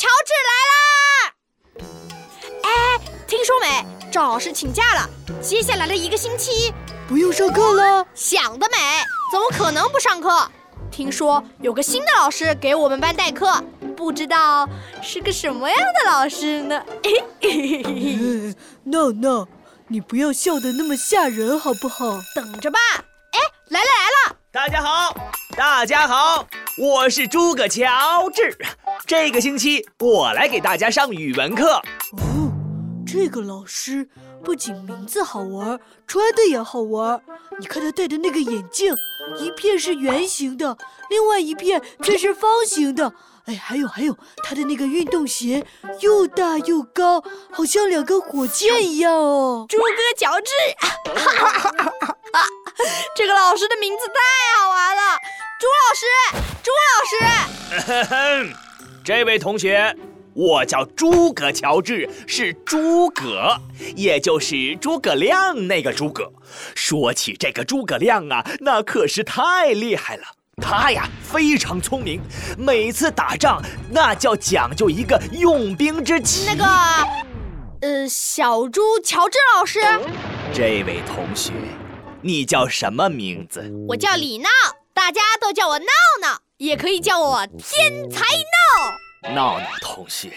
乔治来啦！哎，听说没？赵老师请假了，接下来的一个星期不用上课了。想得美！怎么可能不上课？听说有个新的老师给我们班代课，不知道是个什么样的老师呢？嘿嘿嘿嘿嘿。No No，你不要笑得那么吓人好不好？等着吧。哎，来了来了！大家好，大家好，我是诸葛乔治。这个星期我来给大家上语文课。哦，这个老师不仅名字好玩，穿的也好玩。你看他戴的那个眼镜，一片是圆形的，另外一片却是方形的。哎，还有还有，他的那个运动鞋又大又高，好像两个火箭一样哦。猪哥乔治，这个老师的名字太好玩了。朱老师，朱老师，这位同学，我叫诸葛乔治，是诸葛，也就是诸葛亮那个诸葛。说起这个诸葛亮啊，那可是太厉害了。他呀非常聪明，每次打仗那叫讲究一个用兵之奇。那个，呃，小猪乔治老师，这位同学，你叫什么名字？我叫李闹，大家都叫我闹闹，也可以叫我天才闹。闹闹同学，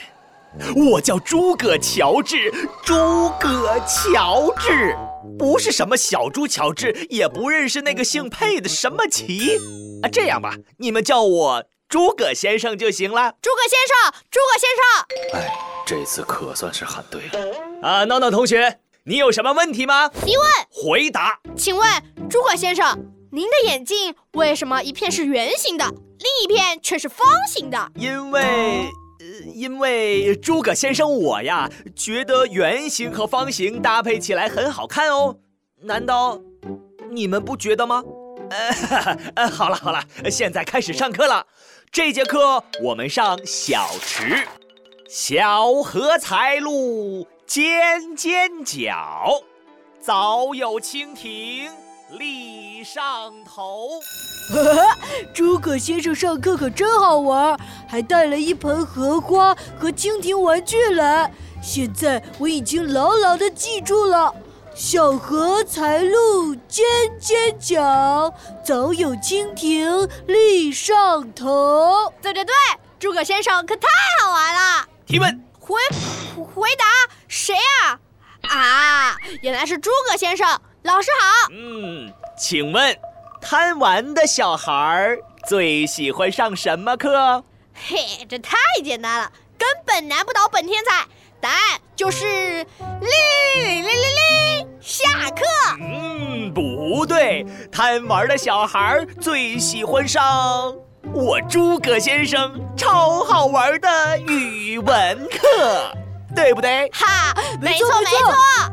我叫诸葛乔治，诸葛乔治，不是什么小猪乔治，也不认识那个姓佩的什么奇。啊，这样吧，你们叫我诸葛先生就行了。诸葛先生，诸葛先生。哎，这次可算是喊对了。啊，闹闹同学，你有什么问题吗？提问。回答。请问诸葛先生，您的眼镜为什么一片是圆形的，另一片却是方形的？因为，呃，因为诸葛先生我呀，觉得圆形和方形搭配起来很好看哦。难道你们不觉得吗？呃，好了好了，现在开始上课了。这节课我们上小池。小荷才露尖尖角，早有蜻蜓立上头。诸葛先生上课可真好玩，还带了一盆荷花和蜻蜓玩具来。现在我已经牢牢的记住了。小荷才露尖尖角，早有蜻蜓立上头。对对对，诸葛先生可太好玩了。提问，回回答谁啊？啊，原来是诸葛先生。老师好。嗯，请问，贪玩的小孩最喜欢上什么课？嘿，这太简单了，根本难不倒本天才。答案就是哩哩哩哩哩，下课。嗯，不对，贪玩的小孩最喜欢上我诸葛先生超好玩的语文课，对不对？哈，没错没错。